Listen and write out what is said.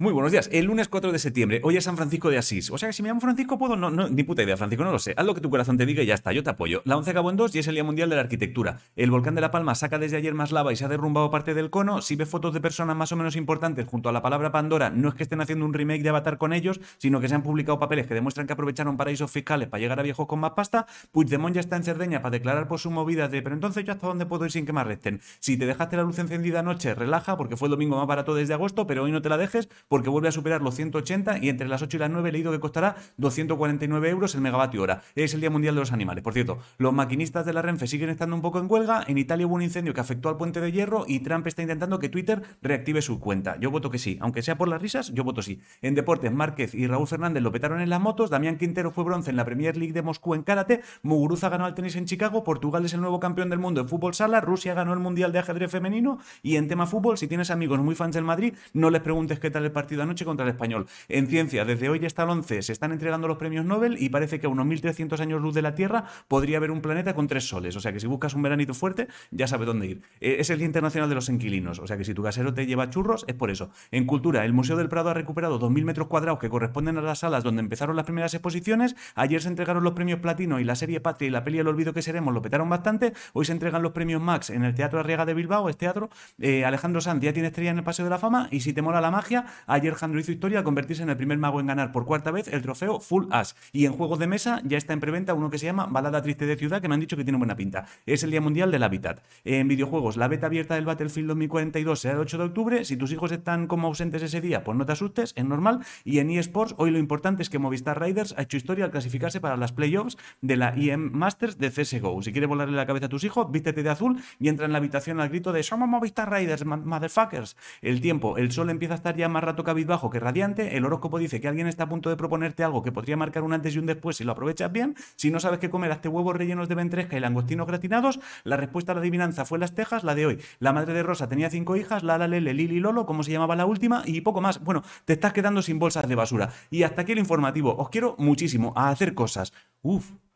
Muy buenos días. El lunes 4 de septiembre, hoy es San Francisco de Asís. O sea que si me llamo Francisco, puedo. No, no, ni puta idea, Francisco, no lo sé. Haz lo que tu corazón te diga y ya está, yo te apoyo. La 11 acabó en 2 y es el Día Mundial de la Arquitectura. El volcán de La Palma saca desde ayer más lava y se ha derrumbado parte del cono. Si ves fotos de personas más o menos importantes junto a la palabra Pandora, no es que estén haciendo un remake de Avatar con ellos, sino que se han publicado papeles que demuestran que aprovecharon paraísos fiscales para llegar a viejos con más pasta. Puigdemont ya está en Cerdeña para declarar por su movida de. Pero entonces yo hasta dónde puedo ir sin que me arresten. Si te dejaste la luz encendida anoche, relaja porque fue el domingo más barato desde agosto, pero hoy no te la dejes porque vuelve a superar los 180 y entre las 8 y las 9 he leído que costará 249 euros el megavatio hora. Es el Día Mundial de los Animales. Por cierto, los maquinistas de la Renfe siguen estando un poco en huelga. En Italia hubo un incendio que afectó al puente de hierro y Trump está intentando que Twitter reactive su cuenta. Yo voto que sí. Aunque sea por las risas, yo voto sí. En deportes, Márquez y Raúl Fernández lo petaron en las motos. Damián Quintero fue bronce en la Premier League de Moscú en karate. Muguruza ganó al tenis en Chicago. Portugal es el nuevo campeón del mundo en fútbol sala. Rusia ganó el Mundial de ajedrez femenino. Y en tema fútbol, si tienes amigos muy fans del Madrid, no les preguntes qué tal el anoche contra el español. En ciencia, desde hoy hasta el 11 se están entregando los premios Nobel y parece que a unos 1300 años luz de la Tierra podría haber un planeta con tres soles. O sea que si buscas un veranito fuerte, ya sabes dónde ir. Eh, es el Día Internacional de los Inquilinos. O sea que si tu casero te lleva churros, es por eso. En cultura, el Museo del Prado ha recuperado 2.000 metros cuadrados que corresponden a las salas donde empezaron las primeras exposiciones. Ayer se entregaron los premios Platino y la serie Patria y la peli El Olvido que seremos lo petaron bastante. Hoy se entregan los premios Max en el Teatro Arriaga de Bilbao, es teatro. Eh, Alejandro Sanz ya tiene estrella en el Paseo de la Fama y si te mola la magia, ayer Jandro hizo historia al convertirse en el primer mago en ganar por cuarta vez el trofeo Full As. Y en juegos de mesa ya está en preventa uno que se llama Balada Triste de Ciudad, que me han dicho que tiene buena pinta. Es el Día Mundial del Hábitat. En videojuegos, la beta abierta del Battlefield 2042 será el 8 de octubre. Si tus hijos están como ausentes ese día, pues no te asustes, es normal. Y en eSports, hoy lo importante es que Movistar Riders ha hecho historia al clasificarse para las playoffs de la EM Masters de CSGO. Si quieres volarle la cabeza a tus hijos, vístete de azul y entra en la habitación al grito de Somos Movistar Riders, motherfuckers. El tiempo, el sol empieza a estar ya más rato cabizbajo que radiante. El horóscopo dice que alguien está a punto de proponerte algo que podría marcar un antes y un después si lo aprovechas bien. Si no sabes qué comer, hazte huevos rellenos de ventresca y langostinos gratinados. La respuesta a la adivinanza fue las tejas, la de hoy. La madre de Rosa tenía cinco hijas, Lala, Lele, Lili Lolo, como se llamaba la última, y poco más. Bueno, te estás quedando sin bolsas de basura. Y hasta aquí el informativo. Os quiero muchísimo a hacer cosas. Uf.